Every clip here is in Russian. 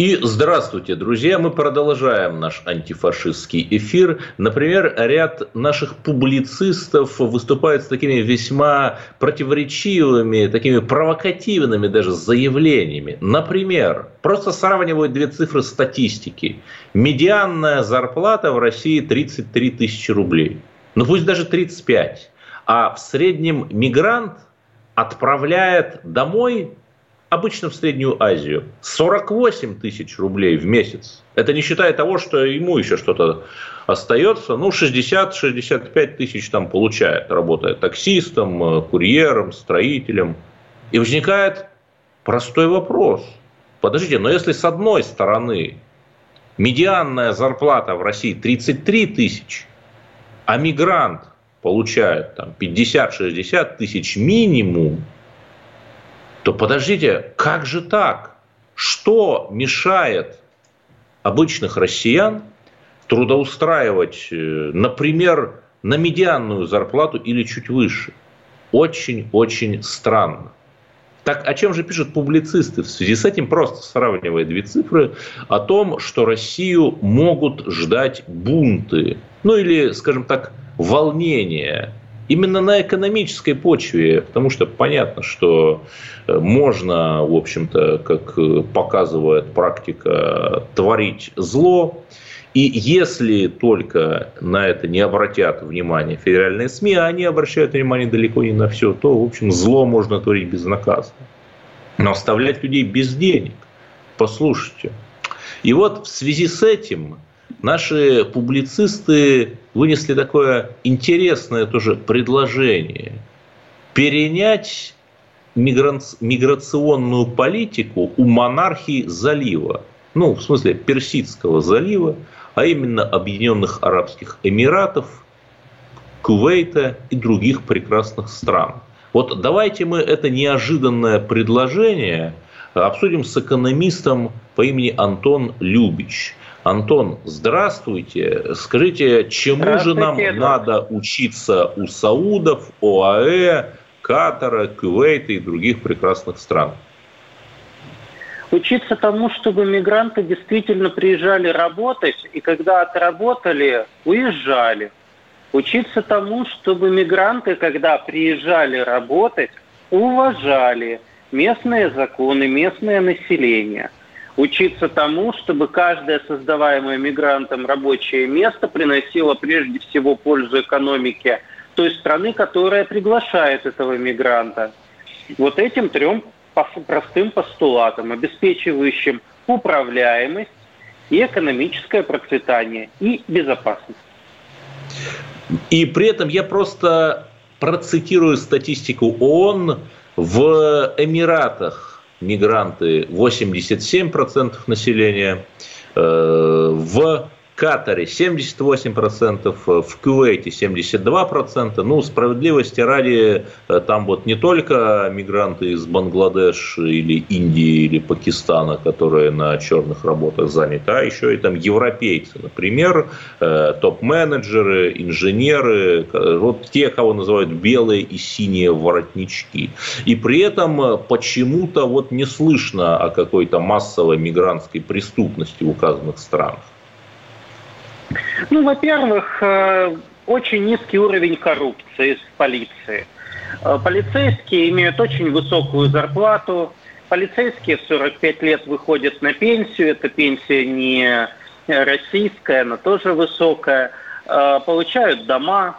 И здравствуйте, друзья! Мы продолжаем наш антифашистский эфир. Например, ряд наших публицистов выступает с такими весьма противоречивыми, такими провокативными даже заявлениями. Например, просто сравнивают две цифры статистики. Медианная зарплата в России 33 тысячи рублей. Ну пусть даже 35. А в среднем мигрант отправляет домой обычно в Среднюю Азию, 48 тысяч рублей в месяц. Это не считая того, что ему еще что-то остается. Ну, 60-65 тысяч там получает, работая таксистом, э, курьером, строителем. И возникает простой вопрос. Подождите, но если с одной стороны медианная зарплата в России 33 тысячи, а мигрант получает там 50-60 тысяч минимум, то подождите, как же так? Что мешает обычных россиян трудоустраивать, э, например, на медианную зарплату или чуть выше? Очень-очень странно. Так о чем же пишут публицисты? В связи с этим просто сравнивая две цифры о том, что Россию могут ждать бунты. Ну или, скажем так, волнения именно на экономической почве, потому что понятно, что э, можно, в общем-то, как э, показывает практика, творить зло, и если только на это не обратят внимание федеральные СМИ, а они обращают внимание далеко не на все, то, в общем, зло можно творить безнаказанно. Но оставлять людей без денег, послушайте. И вот в связи с этим наши публицисты вынесли такое интересное тоже предложение. Перенять миграционную политику у монархии залива. Ну, в смысле Персидского залива, а именно Объединенных Арабских Эмиратов, Кувейта и других прекрасных стран. Вот давайте мы это неожиданное предложение обсудим с экономистом по имени Антон Любич. Антон, здравствуйте. Скажите, чему здравствуйте, же нам Эдвард. надо учиться у Саудов, ОАЭ, Катара, Кувейта и других прекрасных стран? Учиться тому, чтобы мигранты действительно приезжали работать, и когда отработали, уезжали. Учиться тому, чтобы мигранты, когда приезжали работать, уважали местные законы, местное население – учиться тому, чтобы каждое создаваемое мигрантом рабочее место приносило прежде всего пользу экономике той страны, которая приглашает этого мигранта. Вот этим трем простым постулатам, обеспечивающим управляемость и экономическое процветание и безопасность. И при этом я просто процитирую статистику ООН в Эмиратах мигранты 87% населения, э, в Катаре 78%, в Кувейте 72%. Ну, справедливости ради, э, там вот не только мигранты из Бангладеш или Индии или Пакистана, которые на черных работах заняты, а еще и там европейцы, например, э, топ-менеджеры, инженеры, вот те, кого называют белые и синие воротнички. И при этом почему-то вот не слышно о какой-то массовой мигрантской преступности в указанных странах. Ну, во-первых, э, очень низкий уровень коррупции в полиции. Э, полицейские имеют очень высокую зарплату. Полицейские в 45 лет выходят на пенсию. Эта пенсия не российская, но тоже высокая. Э, получают дома.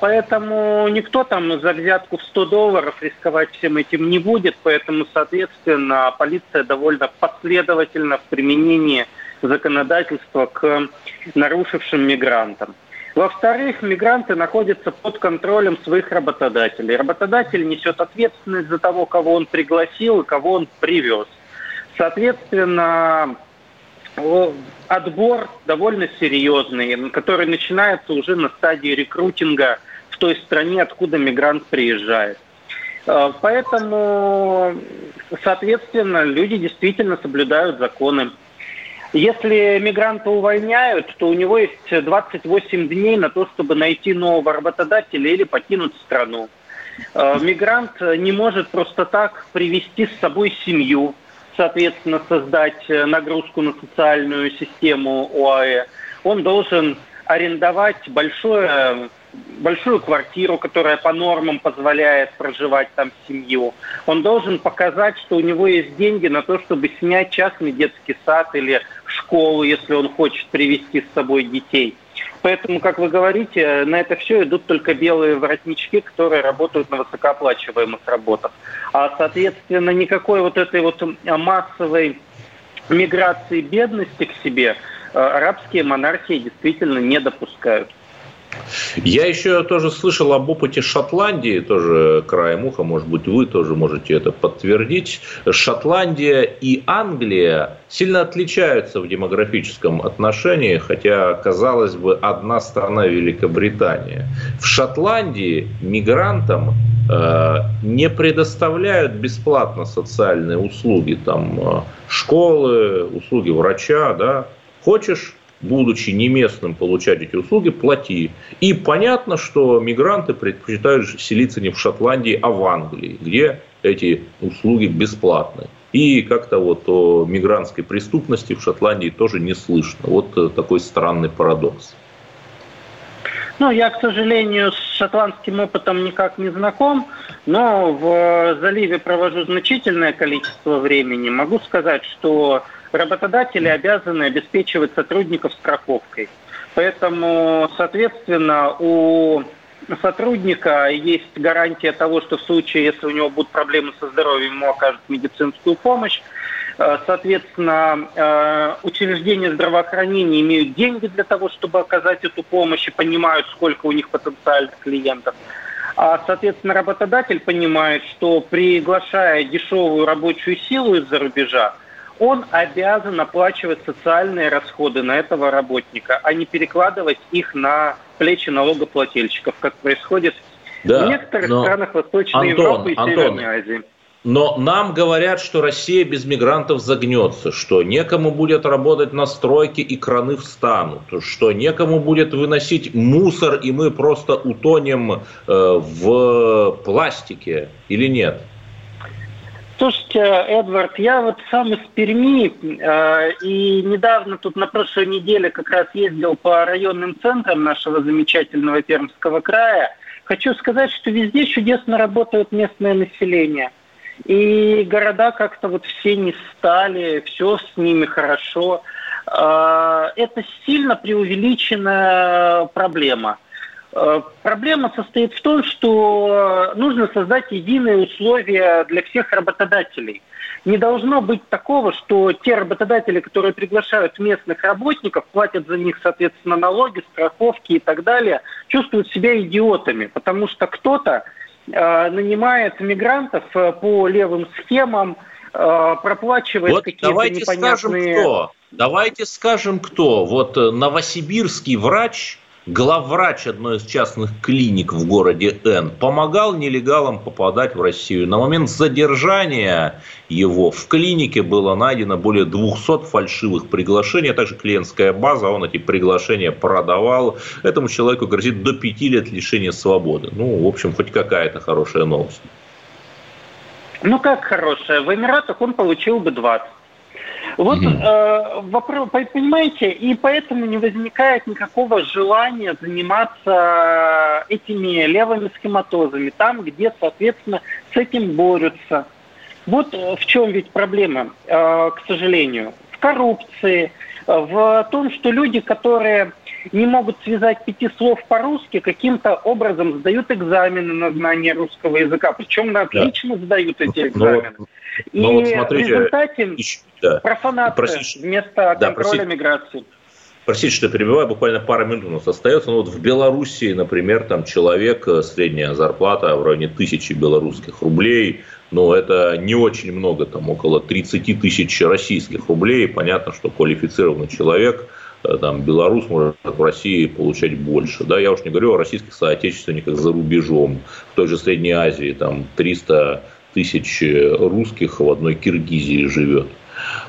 Поэтому никто там за взятку в 100 долларов рисковать всем этим не будет. Поэтому, соответственно, полиция довольно последовательна в применении законодательства к нарушившим мигрантам. Во-вторых, мигранты находятся под контролем своих работодателей. Работодатель несет ответственность за того, кого он пригласил и кого он привез. Соответственно, отбор довольно серьезный, который начинается уже на стадии рекрутинга в той стране, откуда мигрант приезжает. Э, поэтому, соответственно, люди действительно соблюдают законы. Если мигранта увольняют, то у него есть 28 дней на то, чтобы найти нового работодателя или покинуть страну. Э, мигрант не может просто так привести с собой семью, соответственно, создать нагрузку на социальную систему ОАЭ. Он должен арендовать большое большую квартиру, которая по нормам позволяет проживать там семью. Он должен показать, что у него есть деньги на то, чтобы снять частный детский сад или школу, если он хочет привести с собой детей. Поэтому, как вы говорите, на это все идут только белые воротнички, которые работают на высокооплачиваемых работах. А, соответственно, никакой вот этой вот массовой миграции бедности к себе э, арабские монархии действительно не допускают. Я еще тоже слышал об опыте Шотландии, тоже краем уха, может быть, вы тоже можете это подтвердить. Шотландия и Англия сильно отличаются в демографическом отношении, хотя, казалось бы, одна страна Великобритания. В Шотландии мигрантам э, не предоставляют бесплатно социальные услуги, там э, школы, услуги врача, да. Хочешь будучи не местным, получать эти услуги, плати. И понятно, что мигранты предпочитают селиться не в Шотландии, а в Англии, где эти услуги бесплатны. И как-то вот о мигрантской преступности в Шотландии тоже не слышно. Вот э, такой странный парадокс. Ну, я, к сожалению, с шотландским опытом никак не знаком, но в заливе провожу значительное количество времени. Могу сказать, что работодатели обязаны обеспечивать сотрудников страховкой. Поэтому, соответственно, у сотрудника есть гарантия того, что в случае, если у него будут проблемы со здоровьем, ему окажут медицинскую помощь. Э, соответственно, э, учреждения здравоохранения имеют деньги для того, чтобы оказать эту помощь и понимают, сколько у них потенциальных клиентов. А, соответственно, работодатель понимает, что приглашая дешевую рабочую силу из-за рубежа, он обязан оплачивать социальные расходы на этого работника, а не перекладывать их на плечи налогоплательщиков, как происходит да, в некоторых но... странах Восточной Антон, Европы и Антон, Северной Азии. Но нам говорят, что Россия без мигрантов загнется, что некому будет работать на стройке и краны встанут, что некому будет выносить мусор, и мы просто утонем э, в пластике или нет? Слушайте, Эдвард, я вот сам из Перми, э, и недавно тут на прошлой неделе как раз ездил по районным центрам нашего замечательного Пермского края. Хочу сказать, что везде чудесно работает местное население. И города как-то вот все не стали, все с ними хорошо. Э, это сильно преувеличенная проблема – проблема состоит в том, что нужно создать единые условия для всех работодателей. Не должно быть такого, что те работодатели, которые приглашают местных работников, платят за них, соответственно, налоги, страховки и так далее, чувствуют себя идиотами, потому что кто-то э, нанимает мигрантов э, по левым схемам, э, проплачивает вот какие-то давайте непонятные... Скажем, кто. Давайте скажем, кто. Вот э, новосибирский врач главврач одной из частных клиник в городе Н, помогал нелегалам попадать в Россию. На момент задержания его в клинике было найдено более 200 фальшивых приглашений, а также клиентская база, он эти приглашения продавал. Этому человеку грозит до 5 лет лишения свободы. Ну, в общем, хоть какая-то хорошая новость. Ну, как хорошая? В Эмиратах он получил бы 20. Вот mm э, вопрос, понимаете, и поэтому не возникает никакого желания заниматься этими левыми схематозами, там, где, соответственно, с этим борются. Вот э, в чем ведь проблема, э, к сожалению, в коррупции, в том, что люди, которые не могут связать пяти слов по-русски, каким-то образом сдают экзамены на знание русского языка. Причем на отлично да. сдают эти ну, экзамены. Но, И но вот смотрите, в результате да. профанация Простите, вместо да, контроля простите. миграции. Простите, что перебиваю, буквально пара минут у нас остается. Ну вот в Белоруссии, например, там человек, э, средняя зарплата в районе тысячи белорусских рублей, но это не очень много, там около 30 тысяч российских рублей. Понятно, что квалифицированный человек э, там, белорус может в России получать больше. Да, я уж не говорю о российских соотечественниках за рубежом. В той же Средней Азии там 300 тысяч русских в одной Киргизии живет.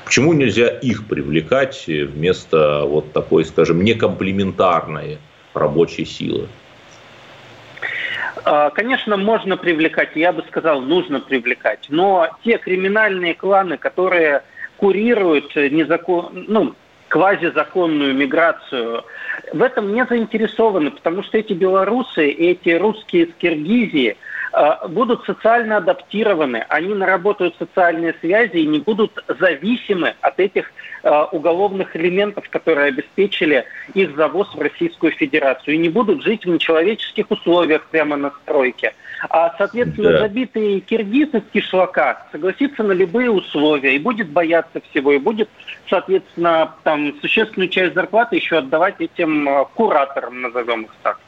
Почему нельзя их привлекать вместо вот такой, скажем, некомплементарной рабочей силы? А, конечно, можно привлекать, я бы сказал, нужно привлекать. Но те криминальные кланы, которые курируют незакон, ну, квазизаконную миграцию, в этом не заинтересованы, потому что эти белорусы, эти русские из Киргизии – Э, будут социально адаптированы, они наработают социальные связи и не будут зависимы от этих э, уголовных элементов, которые обеспечили их завоз в Российскую Федерацию, и не будут жить в нечеловеческих условиях прямо на стройке. А, соответственно, да. забитый киргиз из кишлака согласится на любые условия и будет бояться всего, и будет, соответственно, там существенную часть зарплаты еще отдавать этим э, кураторам, назовем их так.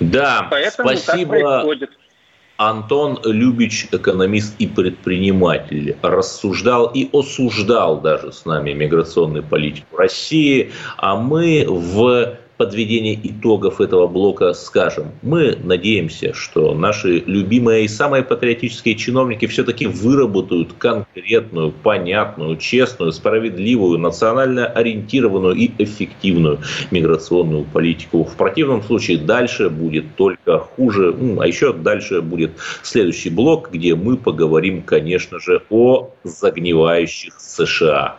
Да, Поэтому спасибо. Антон Любич, экономист и предприниматель, рассуждал и осуждал даже с нами миграционную политику России, а мы в подведения итогов этого блока скажем. Мы надеемся, что наши любимые и самые патриотические чиновники все-таки выработают конкретную, понятную, честную, справедливую, национально ориентированную и эффективную миграционную политику. В противном случае дальше будет только хуже. А еще дальше будет следующий блок, где мы поговорим, конечно же, о загнивающих США.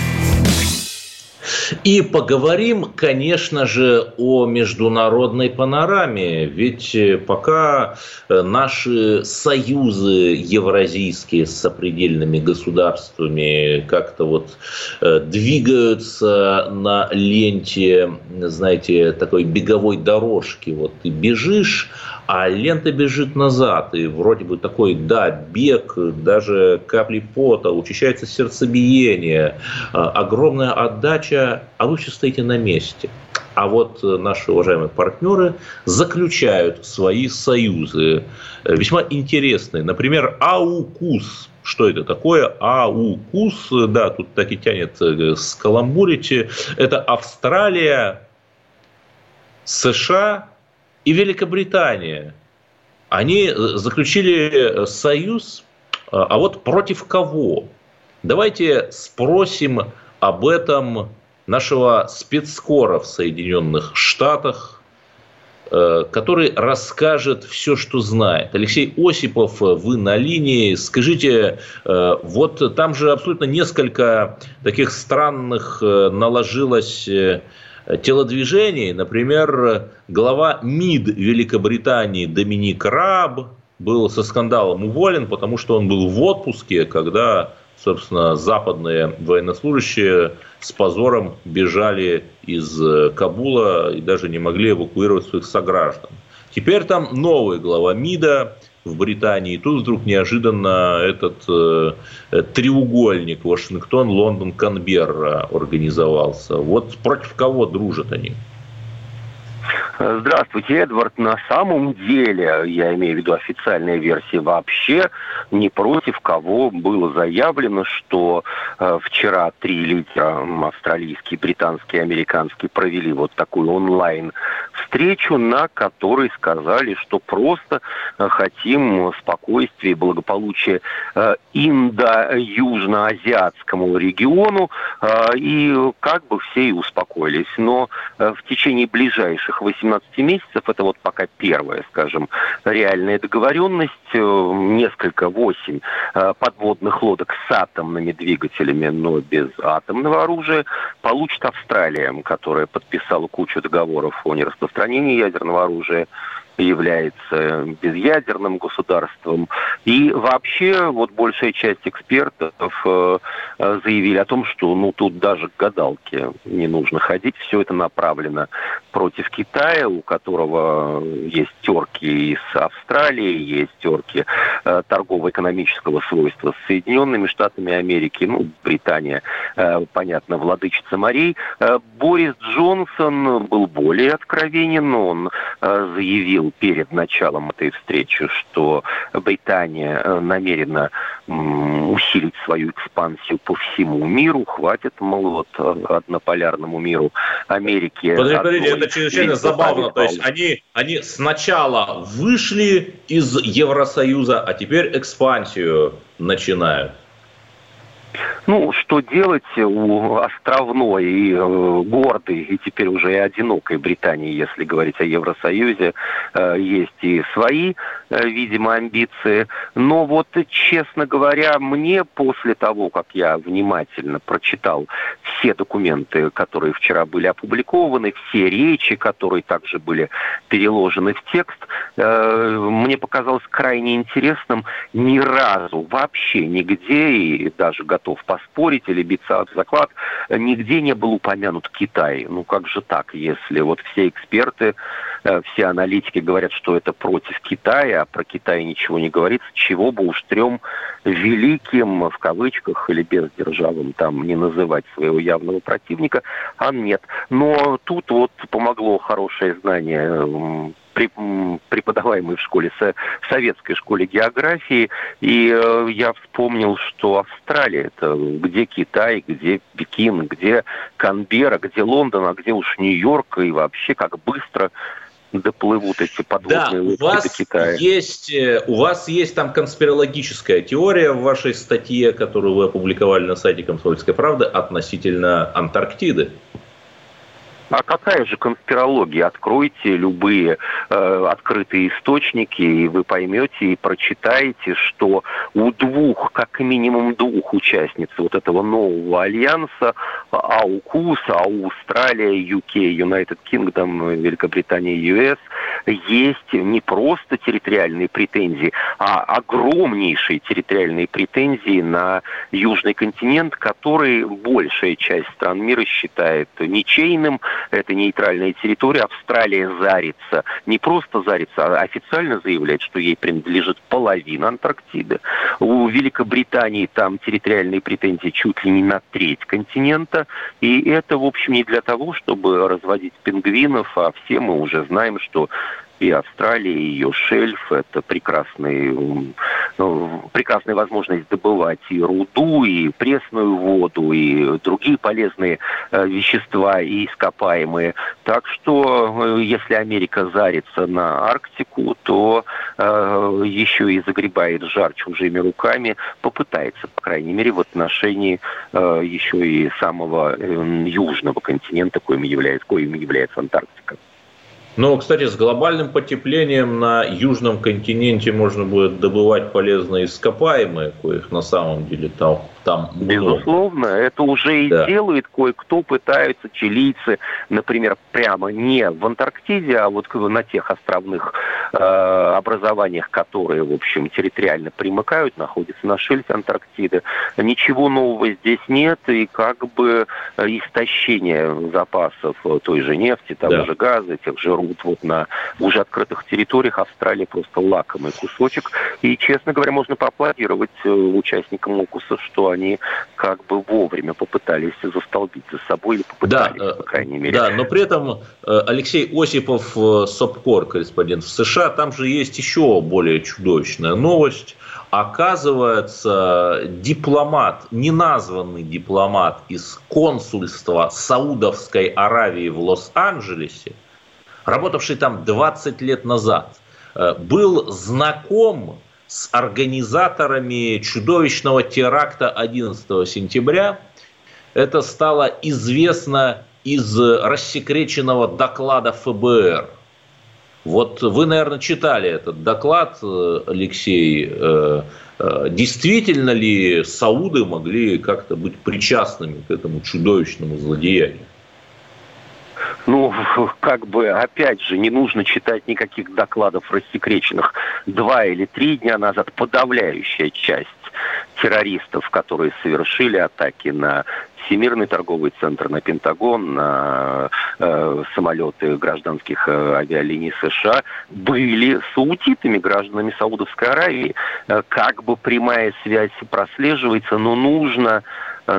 И поговорим, конечно же, о международной панораме. Ведь э, пока э, наши союзы евразийские с сопредельными государствами как-то вот э, двигаются на ленте, знаете, такой беговой дорожки. Вот ты бежишь, а лента бежит назад, и вроде бы такой, да, бег, даже капли пота, учащается сердцебиение, а, огромная отдача, а вы все стоите на месте. А вот наши уважаемые партнеры заключают свои союзы, весьма интересные. Например, АУКУС. Что это такое? АУКУС, да, тут так и тянет э, скаламбурить. Это Австралия, США, и Великобритания. Они э, заключили э, союз, э, а вот против кого? Давайте спросим об этом нашего спецскора в Соединенных Штатах, который расскажет все, что знает. Алексей Осипов, вы на линии. Скажите, вот там же абсолютно несколько таких странных наложилось телодвижений. Например, глава МИД Великобритании Доминик Раб был со скандалом уволен, потому что он был в отпуске, когда, собственно, западные военнослужащие с позором бежали из Кабула и даже не могли эвакуировать своих сограждан. Теперь там новый глава МИДа, в Британии. И тут вдруг неожиданно этот э, треугольник Вашингтон, Лондон, Канберра организовался. Вот против кого дружат они? Здравствуйте, Эдвард. На самом деле, я имею в виду официальная версия вообще, не против кого было заявлено, что э, вчера три лидера, австралийский, британский, американский, провели вот такую онлайн встречу, на которой сказали, что просто э, хотим спокойствия и благополучия э, индо-южно-азиатскому региону, э, и как бы все и успокоились. Но в течение ближайших 18 месяцев, это вот пока первая, скажем, реальная договоренность, несколько, восемь подводных лодок с атомными двигателями, но без атомного оружия, получит Австралия, которая подписала кучу договоров о нераспространении распространении ядерного оружия. Является безъядерным государством. И вообще вот большая часть экспертов э, заявили о том, что ну тут даже к гадалке не нужно ходить, все это направлено против Китая, у которого есть терки и с Австралией, есть терки э, торгово-экономического свойства с Соединенными Штатами Америки, ну, Британия, э, понятно, владычица морей. Борис Джонсон был более откровенен, он э, заявил перед началом этой встречи, что Британия э, намерена усилить свою экспансию по всему миру, хватит, мол, вот э, однополярному миру Америки. Подождите, подождите, это чрезвычайно забавно. То есть они, они сначала вышли из Евросоюза, а теперь экспансию начинают. Ну, что делать у островной и э, гордой, и теперь уже и одинокой Британии, если говорить о Евросоюзе, э, есть и свои, э, видимо, амбиции. Но вот, честно говоря, мне после того, как я внимательно прочитал все документы, которые вчера были опубликованы, все речи, которые также были переложены в текст, мне показалось крайне интересным ни разу, вообще нигде, и даже готов поспорить или биться в заклад, нигде не был упомянут Китай. Ну как же так, если вот все эксперты, э, все аналитики говорят, что это против Китая, а про Китай ничего не говорится, чего бы уж трем великим, в кавычках или без державам, там не называть своего явного противника, а нет. Но тут вот помогло хорошее знание преподаваемой в школе, в советской школе географии, и э, я вспомнил, что Австралия, это где Китай, где Пекин, где Канбера, где Лондон, а где уж Нью-Йорк, и вообще как быстро доплывут эти подводные да, у вас до Китая. Есть, э, у вас есть там конспирологическая теория в вашей статье, которую вы опубликовали на сайте «Комсомольской правды» относительно Антарктиды. А какая же конспирология? Откройте любые э, открытые источники, и вы поймете и прочитаете, что у двух, как минимум двух участниц вот этого нового альянса, АУКУС, Аустралия, UK, United Kingdom, Великобритания, US, есть не просто территориальные претензии, а огромнейшие территориальные претензии на Южный континент, который большая часть стран мира считает ничейным, это нейтральная территория. Австралия зарится, не просто зарится, а официально заявляет, что ей принадлежит половина Антарктиды. У Великобритании там территориальные претензии чуть ли не на треть континента. И это, в общем, не для того, чтобы разводить пингвинов, а все мы уже знаем, что и Австралия, и ее шельф. Это прекрасный, ну, прекрасная возможность добывать и руду, и пресную воду, и другие полезные э, вещества и ископаемые. Так что, э, если Америка зарится на Арктику, то э, еще и загребает жар чужими руками, попытается, по крайней мере, в отношении э, еще и самого э, южного континента, коим является, коим является Антарктика. Но, кстати, с глобальным потеплением на южном континенте можно будет добывать полезные ископаемые, коих на самом деле там там много. Безусловно, это уже и да. делает кое-кто, пытаются чилийцы, например, прямо не в Антарктиде, а вот на тех островных э, образованиях, которые, в общем, территориально примыкают, находятся на шельфе Антарктиды. Ничего нового здесь нет, и как бы э, истощение запасов той же нефти, того да. же газа, тех же руд вот на уже открытых территориях Австралии просто лакомый кусочек. И, честно говоря, можно поаплодировать э, участникам ОКУСа, что они как бы вовремя попытались застолбить за собой, или попытались, да, по крайней мере. Да, но при этом э, Алексей Осипов, э, СОПКОР, корреспондент в США, там же есть еще более чудовищная новость. Оказывается, дипломат, неназванный дипломат из консульства Саудовской Аравии в Лос-Анджелесе, работавший там 20 лет назад, э, был знаком с организаторами чудовищного теракта 11 сентября. Это стало известно из рассекреченного доклада ФБР. Вот вы, наверное, читали этот доклад, Алексей. Э, э, действительно ли сауды могли как-то быть причастными к этому чудовищному злодеянию? Ну, как бы, опять же, не нужно читать никаких докладов рассекреченных. Два или три дня назад подавляющая часть террористов, которые совершили атаки на Всемирный торговый центр, на Пентагон, на э, самолеты гражданских э, авиалиний США, были саудитами, гражданами Саудовской Аравии. Э, как бы прямая связь прослеживается, но нужно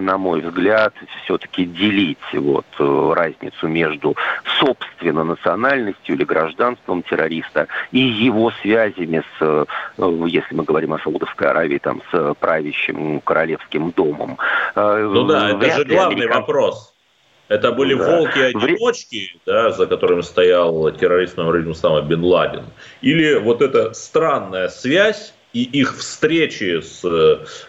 на мой взгляд, все-таки делить вот э, разницу между собственно национальностью или гражданством террориста и его связями с, э, если мы говорим о Саудовской Аравии, там, с правящим королевским домом. Ну да, это же главный американ... вопрос. Это были да. волки-одиночки, да, за которыми стоял террорист номер один Бен Ладен. Или вот эта странная связь и их встречи с,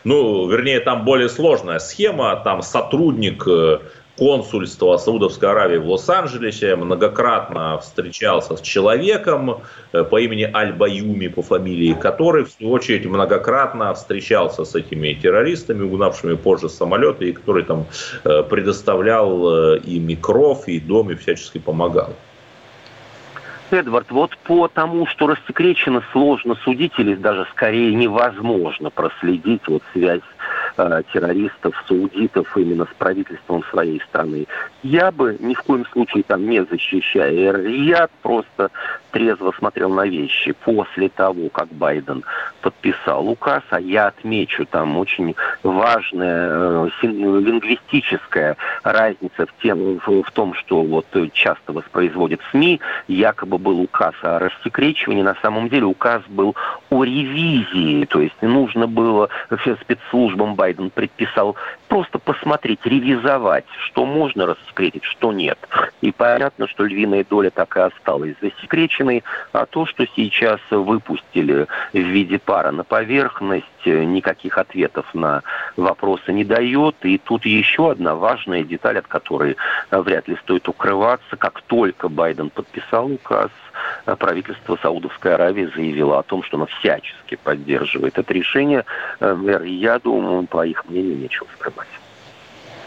ну, вернее, там более сложная схема, там сотрудник э, консульства Саудовской Аравии в Лос-Анджелесе многократно встречался с человеком э, по имени Аль-Баюми, по фамилии который, в свою очередь, многократно встречался с этими террористами, угнавшими позже самолеты, и который там э, предоставлял и кров, и дом, и всячески помогал. Эдвард, вот по тому, что рассекречено, сложно судить или даже скорее невозможно проследить вот связь э, террористов, саудитов именно с правительством своей страны. Я бы ни в коем случае там не защищая я просто трезво смотрел на вещи. После того, как Байден подписал указ, а я отмечу там очень важная э, лингвистическая разница в, тем, в, в том, что вот часто воспроизводит СМИ, якобы был указ о рассекречивании, на самом деле указ был о ревизии, то есть нужно было спецслужбам Байден предписал просто посмотреть, ревизовать, что можно рассекретить, что нет. И понятно, что львиная доля так и осталась засекреченной, а то, что сейчас выпустили в виде пара на поверхность, никаких ответов на вопросы не дает. И тут еще одна важная деталь, от которой вряд ли стоит укрываться. Как только Байден подписал указ, правительство Саудовской Аравии заявило о том, что оно всячески поддерживает это решение. Я думаю, по их мнению, нечего скрывать.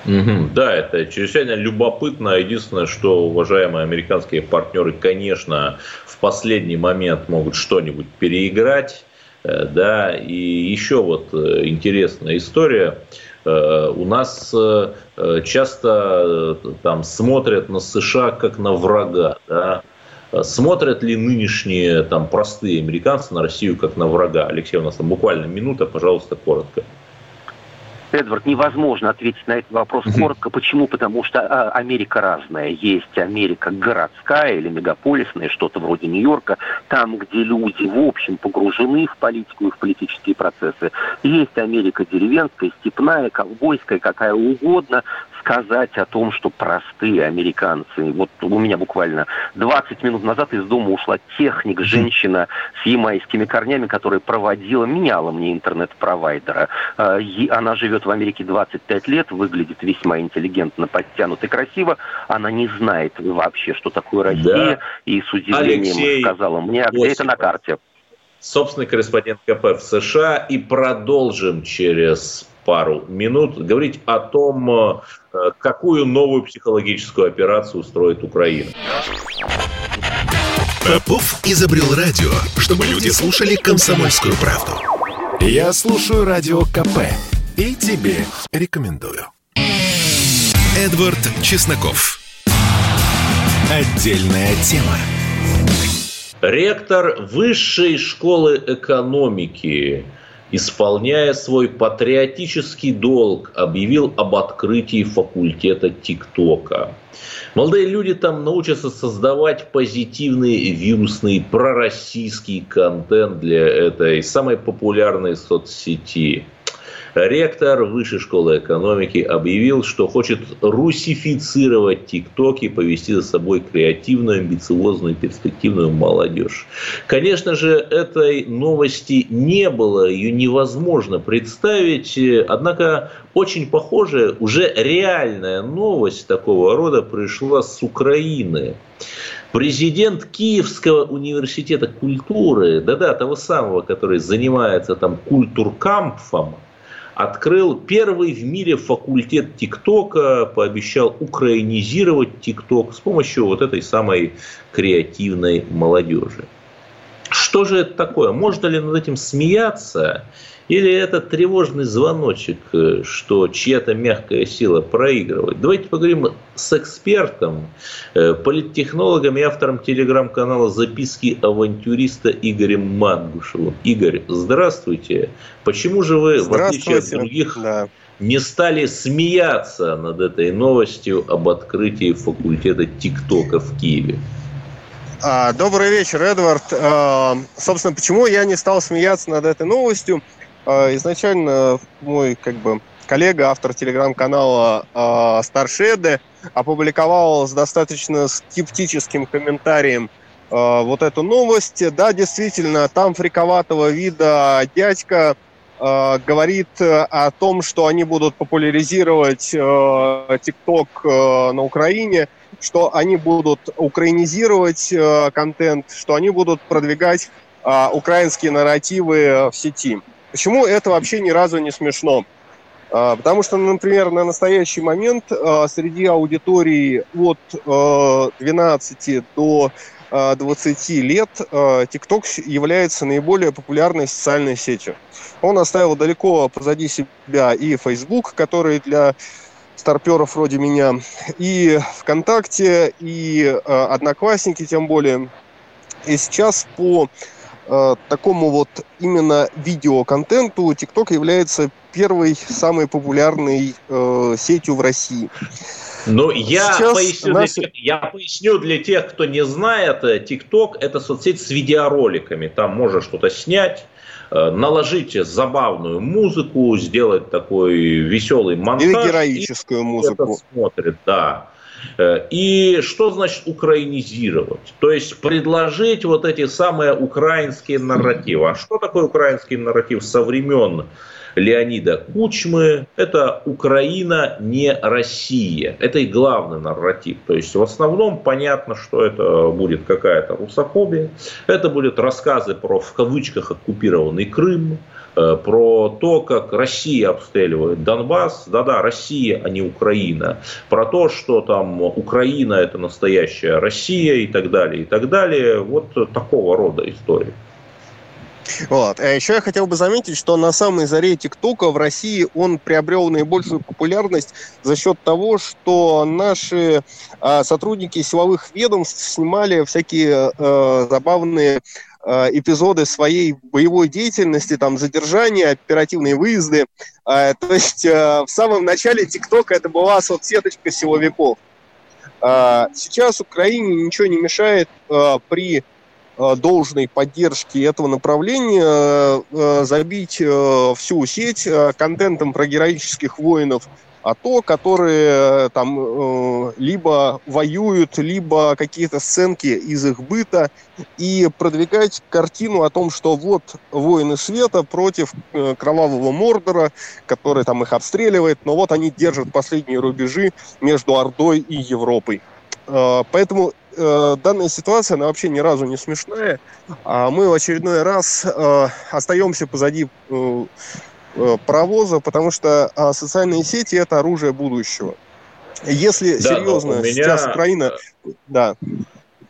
Угу, да, это чрезвычайно любопытно. Единственное, что уважаемые американские партнеры, конечно, в последний момент могут что-нибудь переиграть. Э, да, и еще вот э, интересная история. Э, у нас часто там смотрят на США как на врага. Да? Смотрят ли нынешние там простые американцы на Россию как на врага? Алексей, у нас там буквально минута, пожалуйста, коротко. Эдвард, невозможно ответить на этот вопрос коротко. Почему? Потому что а, Америка разная. Есть Америка городская или мегаполисная, что-то вроде Нью-Йорка, там, где люди, в общем, погружены в политику и в политические процессы. Есть Америка деревенская, степная, ковбойская, какая угодно, сказать о том, что простые американцы. Вот у меня буквально 20 минут назад из дома ушла техник, женщина с ямайскими корнями, которая проводила, меняла мне интернет-провайдера. А, она живет в Америке 25 лет, выглядит весьма интеллигентно, подтянуто и красиво. Она не знает вообще, что такое Россия, да. и с удивлением Алексей сказала мне, а где это на карте? Собственный корреспондент КП в США. И продолжим через пару минут говорить о том, э, какую новую психологическую операцию устроит Украина. Попов изобрел радио, чтобы люди слушали комсомольскую правду. Я слушаю радио КП и тебе рекомендую. Эдвард Чесноков. Отдельная тема. Ректор Высшей школы экономики исполняя свой патриотический долг, объявил об открытии факультета ТикТока. Молодые люди там научатся создавать позитивный вирусный пророссийский контент для этой самой популярной соцсети. Ректор Высшей школы экономики объявил, что хочет русифицировать ТикТок и повести за собой креативную, амбициозную, перспективную молодежь. Конечно же, этой новости не было, ее невозможно представить, однако очень похожая, уже реальная новость такого рода пришла с Украины. Президент Киевского университета культуры, да-да, того самого, который занимается там культуркампфом, открыл первый в мире факультет ТикТока, пообещал украинизировать ТикТок с помощью вот этой самой креативной молодежи. Что же это такое? Можно ли над этим смеяться? Или это тревожный звоночек, э, что чья-то мягкая сила проигрывает? Давайте поговорим с экспертом, э, политтехнологом и автором телеграм-канала «Записки авантюриста» Игорем Мангушевым. Игорь, здравствуйте. Почему же вы, в отличие от других, да. не стали смеяться над этой новостью об открытии факультета ТикТока в Киеве? А, добрый вечер, Эдвард. А, собственно, почему я не стал смеяться над этой новостью? А, изначально мой как бы коллега, автор телеграм-канала Старшеды, опубликовал с достаточно скептическим комментарием вот эту новость. Да, действительно, там фриковатого вида дядька говорит о том, что они будут популяризировать ТикТок на Украине, что они будут украинизировать э, контент, что они будут продвигать э, украинские нарративы в сети. Почему это вообще ни разу не смешно? А, потому что, например, на настоящий момент а, среди аудитории от 12 а, до 20 лет TikTok является наиболее популярной социальной сетью. Он оставил далеко позади себя и Facebook, который для старперов вроде меня, и ВКонтакте, и Одноклассники тем более. И сейчас по э, такому вот именно видеоконтенту TikTok является первой самой популярной э, сетью в России. Ну, я поясню, наши... для тех, я поясню для тех, кто не знает, TikTok это соцсеть с видеороликами. Там можно что-то снять, э, наложить забавную музыку, сделать такой веселый монтаж. Или героическую музыку. Это смотрит, да. Э, и что значит украинизировать? То есть предложить вот эти самые украинские нарративы. А что такое украинский нарратив со времен Леонида Кучмы? Это Украина не Россия. Это и главный нарратив. То есть в основном понятно, что это будет какая-то русофобия. Это будут рассказы про в кавычках оккупированный Крым Э, про то, как Россия обстреливает Донбасс. Да-да, Россия, а не Украина. Про то, что там Украина это настоящая Россия и так далее, и так далее. Вот такого рода истории. Вот. А еще я хотел бы заметить, что на самой заре ТикТока в России он приобрел наибольшую популярность за счет того, что наши а, сотрудники силовых ведомств снимали всякие а, забавные Э, эпизоды своей боевой деятельности, там, задержания, оперативные выезды. Э, то есть э, в самом начале ТикТока это была соцсеточка силовиков. Сейчас Украине ничего не мешает при должной поддержке этого направления забить всю сеть контентом про героических воинов – а то, которые э, там э, либо воюют, либо какие-то сценки из их быта, и продвигать картину о том, что вот воины света против э, кровавого Мордора, который там их обстреливает, но вот они держат последние рубежи между Ордой и Европой. Поэтому данная ситуация, она вообще ни разу не смешная. А мы в очередной раз остаемся позади Э, паровоза, потому что а, социальные сети это оружие будущего. Если да, серьезно меня... сейчас Украина, да.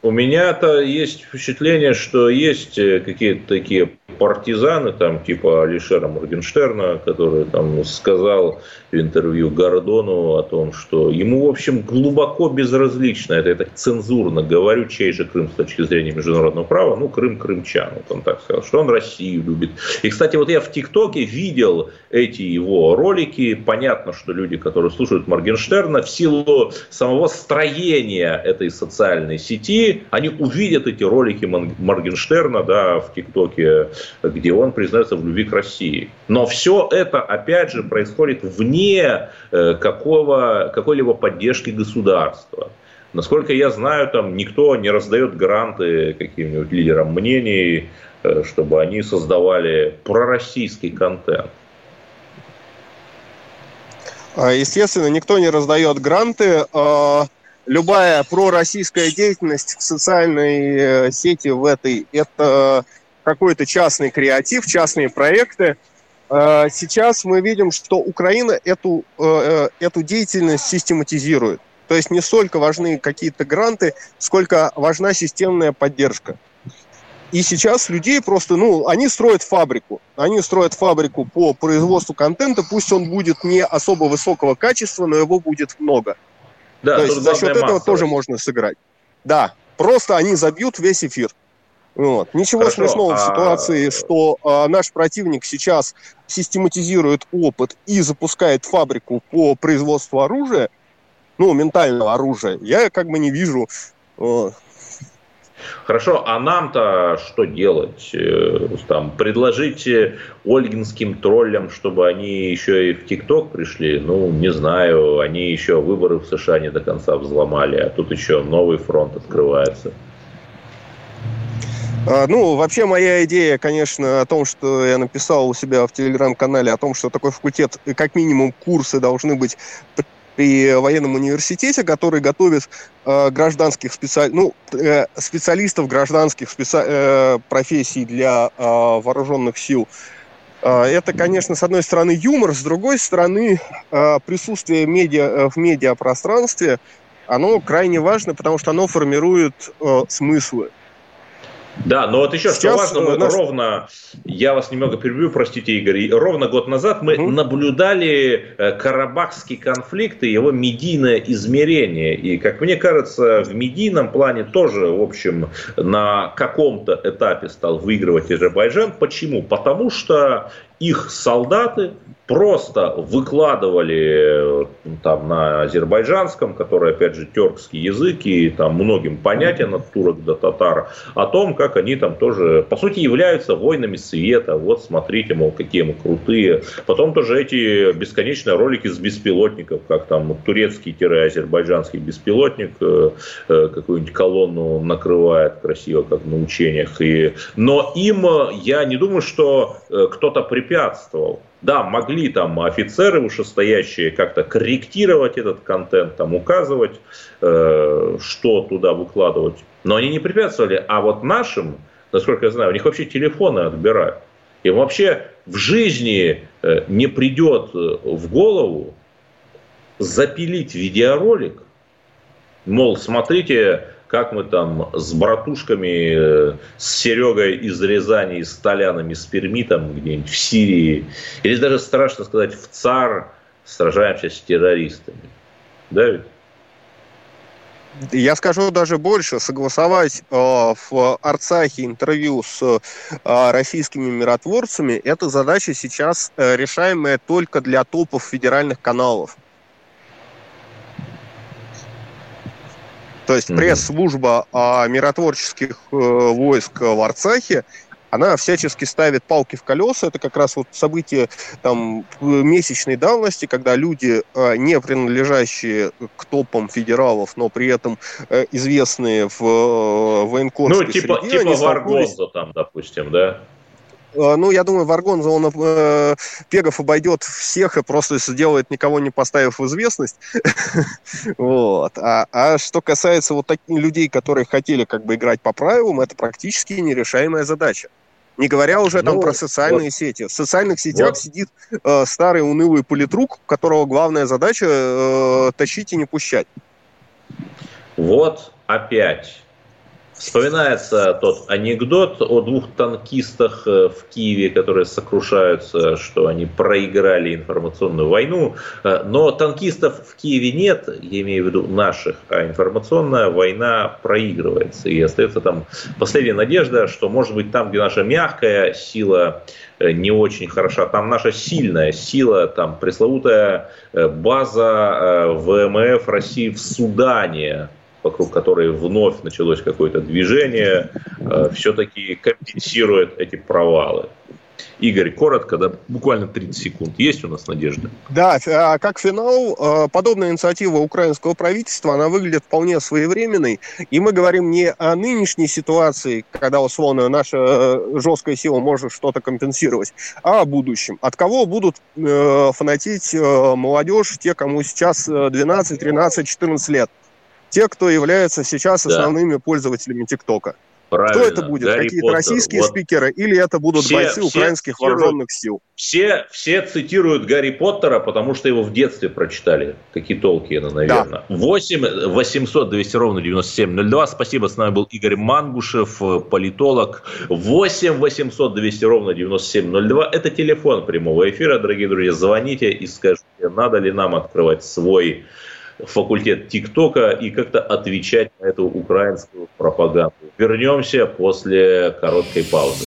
У меня-то есть впечатление, что есть э, какие-то такие партизаны, там, типа Алишера Моргенштерна, который там сказал интервью Гордону о том, что ему, в общем, глубоко безразлично, это я так цензурно говорю, чей же Крым с точки зрения международного права, ну, Крым крымчан, вот он так сказал, что он Россию любит. И, кстати, вот я в ТикТоке видел эти его ролики, понятно, что люди, которые слушают Моргенштерна, в силу самого строения этой социальной сети, они увидят эти ролики Моргенштерна, да, в ТикТоке, где он признается в любви к России. Но все это, опять же, происходит вне э, какого, какой-либо поддержки государства. Насколько я знаю, там никто не раздает гранты каким-нибудь лидерам мнений, э, чтобы они создавали пророссийский контент. А, естественно, никто не раздает гранты. А, любая пророссийская деятельность в социальной э, сети в этой – это какой-то частный креатив, частные проекты. Э, сейчас мы видим, что Украина эту, э, эту деятельность систематизирует. То есть не столько важны какие-то гранты, сколько важна системная поддержка. И сейчас людей просто, ну, они строят фабрику. Они строят фабрику по производству контента, пусть он будет не особо высокого качества, но его будет много. Да, То есть за счет этого тоже можно сыграть. Да, просто они забьют весь эфир. Вот. Ничего Хорошо, смешного а... в ситуации, что а, наш противник сейчас систематизирует опыт и запускает фабрику по производству оружия, ну, ментального оружия, я как бы не вижу. Вот. Хорошо, а нам-то что делать? Э, там, предложить ольгинским троллям, чтобы они еще и в ТикТок пришли? Ну, не знаю, они еще выборы в США не до конца взломали, а тут еще новый фронт открывается. А, ну, вообще моя идея, конечно, о том, что я написал у себя в телеграм-канале, о том, что такой факультет, как минимум, курсы должны быть при военном университете, который готовит э, гражданских специаль... ну, э, специалистов гражданских специ... э, профессий для э, вооруженных сил. Э, это, конечно, с одной стороны юмор, с другой стороны э, присутствие медиа, э, в медиапространстве, оно крайне важно, потому что оно формирует э, смыслы. Да, но вот еще Сейчас что важно, мы наш... ровно, я вас немного перебью, простите, Игорь, ровно год назад мы угу. наблюдали э, Карабахский конфликт и его медийное измерение. И, как мне кажется, в медийном плане тоже, в общем, на каком-то этапе стал выигрывать Азербайджан. Почему? Потому что их солдаты просто выкладывали э, там на азербайджанском, который, опять же, тюркский язык, и там многим понятен от турок до татар, о том, как они там тоже, по сути, являются воинами света. Вот смотрите, мол, какие мы крутые. Потом тоже эти бесконечные ролики с беспилотников, как там турецкий-азербайджанский беспилотник э, э, какую-нибудь колонну накрывает красиво, как на учениях. И... Но им, я не думаю, что кто-то препятствовал. Да, могли там офицеры вышестоящие как-то корректировать этот контент, там указывать, э, что туда выкладывать. Но они не препятствовали. А вот нашим, насколько я знаю, у них вообще телефоны отбирают. Им вообще в жизни э, не придет э, в голову запилить видеоролик, мол, смотрите, как мы там с братушками, э, с Серегой из Рязани, с Толянами, с Перми, там где-нибудь в Сирии, или даже страшно сказать, в ЦАР сражаемся с террористами. Да ведь? Я скажу даже больше, согласовать э, в Арцахе интервью с э, российскими миротворцами, это задача сейчас э, решаемая только для топов федеральных каналов. То есть mm-hmm. пресс-служба а, миротворческих э, войск в Арцахе, она всячески ставит палки в колеса. Это как раз вот событие там, месячной давности, когда люди, э, не принадлежащие к топам федералов, но при этом э, известные в э, военкорской Ну, типа, среде, типа Варгонза там, допустим, да? Э, ну, я думаю, Варгон, он э, Пегов обойдет всех и просто сделает, никого не поставив в известность. вот. А, а что касается вот таких людей, которые хотели как бы играть по правилам, это практически нерешаемая задача. Не говоря уже ну, там про социальные вот. сети. В социальных сетях вот. сидит э, старый унылый политрук, у которого главная задача э, тащить и не пущать. Вот опять Вспоминается тот анекдот о двух танкистах э, в Киеве, которые сокрушаются, что они проиграли информационную войну. Э, но танкистов в Киеве нет, я имею в виду наших, а информационная война проигрывается. И остается там последняя надежда, что может быть там, где наша мягкая сила э, не очень хороша, там наша сильная сила, там пресловутая база ВМФ России в Судане, вокруг которой вновь началось какое-то движение, э, все-таки компенсирует эти провалы. Игорь, коротко, да, буквально 30 секунд. Есть у нас надежда? Да, а как финал, э, подобная инициатива украинского правительства, она выглядит вполне своевременной. И мы говорим не о нынешней ситуации, когда, условно, наша э, жесткая сила может что-то компенсировать, а о будущем. От кого будут фанатить молодежь, те, кому сейчас 12, 13, 14 лет? Те, кто являются сейчас основными да. пользователями ТикТока. Правильно, Кто это будет? Какие-то российские вот спикеры или это будут все, бойцы все украинских цитируют, вооруженных сил? Все, все цитируют Гарри Поттера, потому что его в детстве прочитали. Какие Толкиена, наверное. Да. 8 800 200 ровно 9702. Спасибо, с нами был Игорь Мангушев, политолог. 8 800 200 ровно 9702. Это телефон прямого эфира, дорогие друзья. Звоните и скажите, надо ли нам открывать свой факультет ТикТока и как-то отвечать на эту украинскую пропаганду. Вернемся после короткой паузы.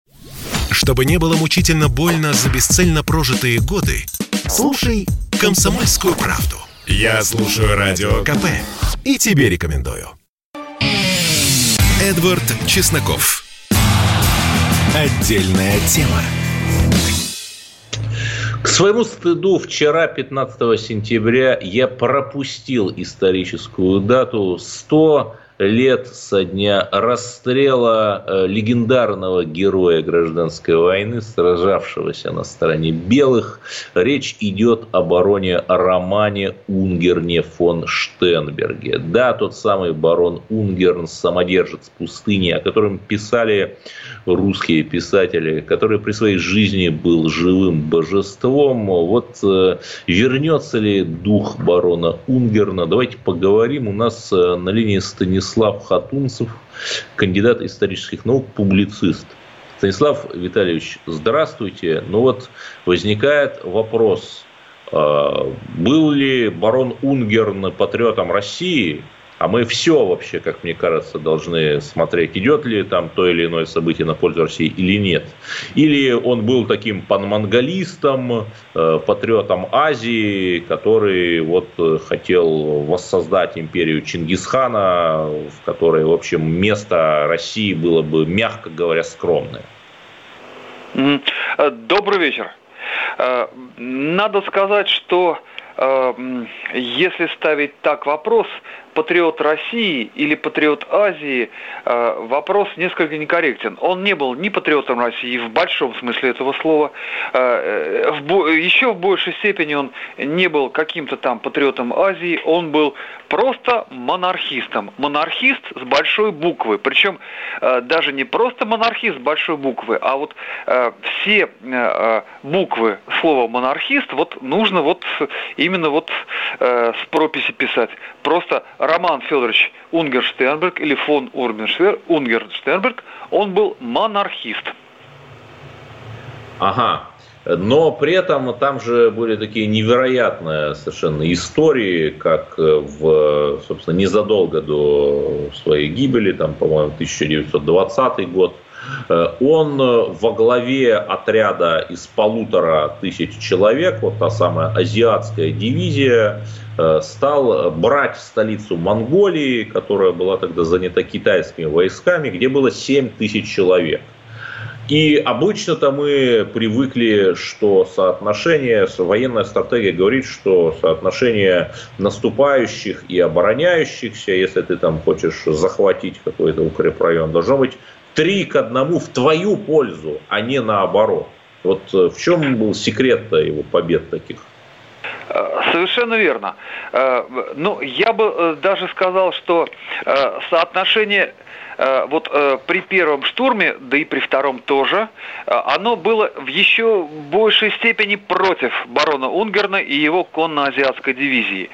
Чтобы не было мучительно больно за бесцельно прожитые годы, слушай «Комсомольскую правду». Я слушаю Радио КП и тебе рекомендую. Эдвард Чесноков. Отдельная тема. К своему стыду вчера, 15 сентября, я пропустил историческую дату. 100 лет со дня расстрела э, легендарного героя гражданской войны, сражавшегося на стороне белых. Речь идет о бароне Романе Унгерне фон Штенберге. Да, тот самый барон Унгерн, самодержец пустыни, о котором писали русские писатели, который при своей жизни был живым божеством. Вот э, вернется ли дух барона Унгерна? Давайте поговорим. У нас э, на линии Станислав Хатунцев, кандидат исторических наук, публицист. Станислав Витальевич, здравствуйте. Ну вот возникает вопрос, э, был ли барон Унгерн патриотом России – а мы все вообще, как мне кажется, должны смотреть, идет ли там то или иное событие на пользу России или нет. Или он был таким панмонголистом, э, патриотом Азии, который вот э, хотел воссоздать империю Чингисхана, в которой, в общем, место России было бы, мягко говоря, скромное. Э, добрый вечер. Надо сказать, что если ставить так вопрос, патриот России или патриот Азии, э, вопрос несколько некорректен. Он не был ни патриотом России в большом смысле этого слова, э, еще в большей степени он не был каким-то там патриотом Азии, он был просто монархистом. Монархист с большой буквы. Причем э, даже не просто монархист с большой буквы, а вот все буквы слова монархист вот нужно вот именно вот с прописи писать. Просто Роман Федорович Унгерштернберг или фон Унгерштернберг, он был монархист. Ага. Но при этом там же были такие невероятные совершенно истории, как в, собственно, незадолго до своей гибели, там, по-моему, 1920 год, он во главе отряда из полутора тысяч человек, вот та самая азиатская дивизия, Э, стал брать столицу Монголии, которая была тогда занята китайскими войсками, где было 7 тысяч человек. И обычно-то мы привыкли, что соотношение, военная стратегия говорит, что соотношение наступающих и обороняющихся, если ты там хочешь захватить какой-то укрепрайон, должно быть 3 к 1 в твою пользу, а не наоборот. Вот э, в чем был секрет его побед таких? Э, совершенно верно. Э, ну, я бы даже сказал, что соотношение вот при первом штурме, да и при втором тоже, оно было в еще большей степени против барона Унгерна и его конно-азиатской дивизии.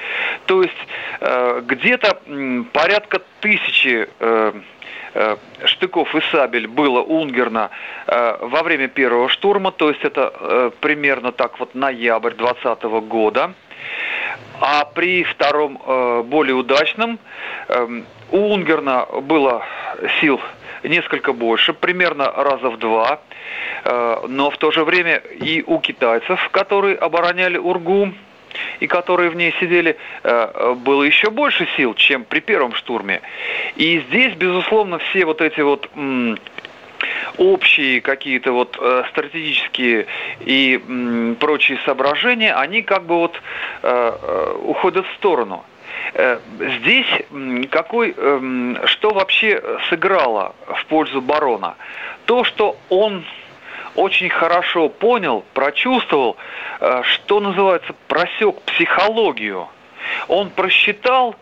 То есть где-то порядка тысячи штыков и сабель было у Унгерна э, во время первого штурма, то есть это э, примерно так вот ноябрь 2020 года. А при втором, более удачном, у Унгерна было сил несколько больше, примерно раза в два. Но в то же время и у китайцев, которые обороняли Ургу, и которые в ней сидели, э, было еще больше сил, чем при первом штурме. И здесь, безусловно, все вот эти вот общие какие-то вот э, стратегические и м, прочие соображения, они как бы вот э, э уходят в сторону. Здесь какой, эм, что вообще сыграло в пользу барона? То, что он очень хорошо понял, прочувствовал, э, что называется, просек психологию. Он просчитал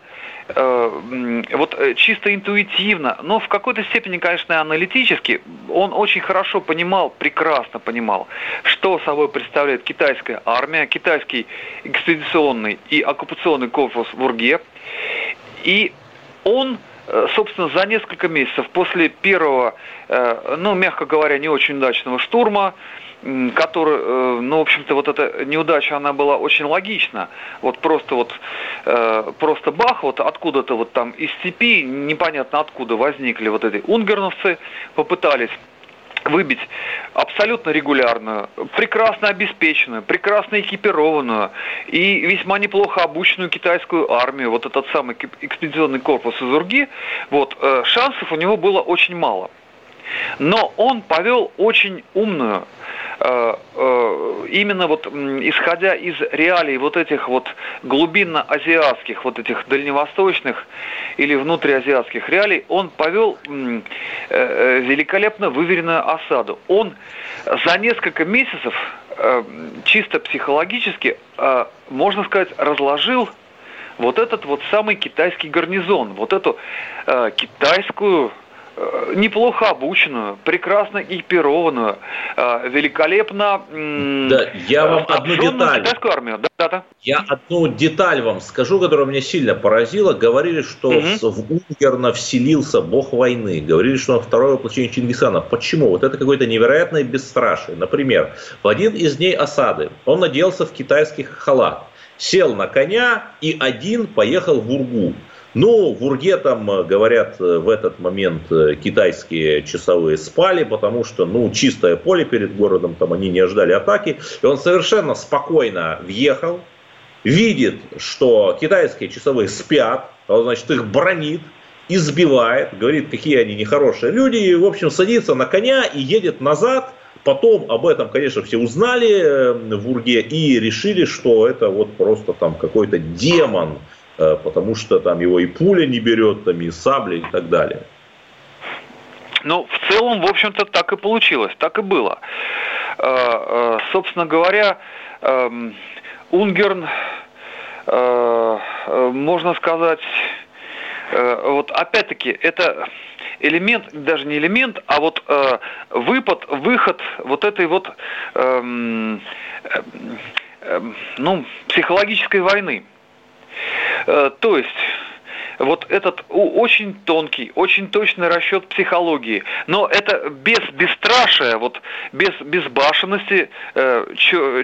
э, вот э, чисто интуитивно, но в какой-то степени, конечно, аналитически, он очень хорошо понимал, прекрасно понимал, что собой представляет китайская армия, китайский экспедиционный и оккупационный корпус в Урге. И он собственно, за несколько месяцев после первого, ну, мягко говоря, не очень удачного штурма, который, э, ну, в общем-то, вот эта неудача, она была очень логична. Вот просто вот, э, просто бах, вот откуда-то вот там из степи, непонятно откуда возникли вот эти унгерновцы, попытались выбить абсолютно регулярную, прекрасно обеспеченную, прекрасно экипированную и весьма неплохо обученную китайскую армию, вот этот самый экспедиционный корпус из Урги, вот, э, шансов у него было очень мало. Но он повел очень умную, именно вот исходя из реалий вот этих вот глубинно-азиатских, вот этих дальневосточных или внутриазиатских реалий, он повел э, великолепно выверенную осаду. Он за несколько месяцев чисто психологически, можно сказать, разложил вот этот вот самый китайский гарнизон, вот эту китайскую Э, неплохо обученную, прекрасно экипированную, э, великолепно да, я вам одну деталь. китайскую армию. Да, да, да. Я одну деталь вам скажу, которая меня сильно поразила. Говорили, что угу. в Унгерна вселился бог войны. Говорили, что он второе воплощение Чингисхана. Почему? Вот это какое-то невероятное бесстрашие. Например, в один из дней осады он наделся в китайских халат, сел на коня и один поехал в Ургу. Ну, в Урге там, э, говорят, э, в этот момент э, китайские часовые спали, потому что, ну, чистое поле перед городом, там они не ожидали атаки. И он совершенно спокойно въехал, видит, что китайские часовые спят, он, значит, их бронит, избивает, говорит, какие они нехорошие люди, и, в общем, садится на коня и едет назад. Потом об этом, конечно, все узнали в Урге и решили, что это вот просто там какой-то демон, потому что там его и пуля не берет, там и сабли и так далее. Ну, в целом, в общем-то, так и получилось, так и было. Э, э, собственно говоря, эм, Унгерн, можно сказать, вот опять-таки, это элемент, даже не элемент, а вот выпад, выход вот этой вот, эм, ну, психологической войны. Э, то есть вот этот очень тонкий, очень точный расчет психологии. Но это без бесстрашия, вот без безбашенности э,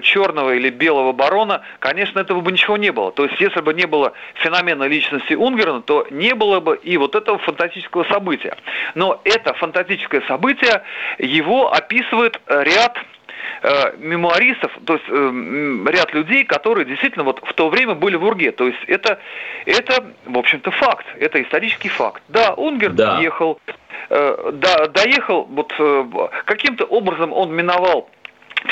черного или белого барона, конечно, этого бы ничего не было. То есть, если бы не было феномена личности Унгерна, то не было бы и вот этого фантастического события. Но это фантастическое событие, его описывает ряд э, мемуаристов, то есть э, ряд людей, которые действительно вот в то время были в Урге. То есть это, это в общем-то, факт, это исторический факт. Да, Унгер да. ехал, э, да, доехал, вот э, каким-то образом он миновал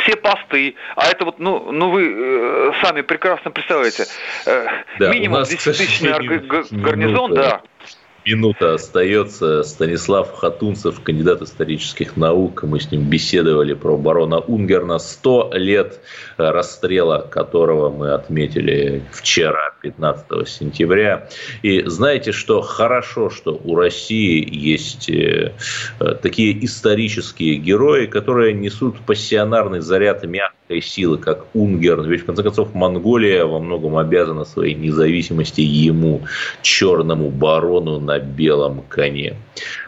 все посты, а это вот, ну, ну вы э, сами прекрасно представляете, э, да, минимум 10-тысячный гарнизон, да минута остается. Станислав Хатунцев, кандидат исторических наук. Мы с ним беседовали про барона Унгерна. Сто лет расстрела которого мы отметили вчера, 15 сентября. И знаете, что хорошо, что у России есть э, такие исторические герои, которые несут пассионарный заряд мягкой силы, как Унгерн. Ведь, в конце концов, Монголия во многом обязана своей независимости ему, черному барону белом коне.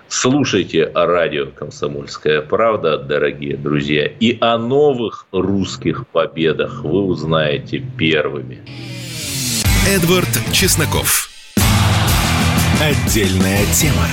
Слушайте радио «Комсомольская правда», дорогие друзья, и о новых русских победах вы узнаете первыми. Эдвард Чесноков. Отдельная тема.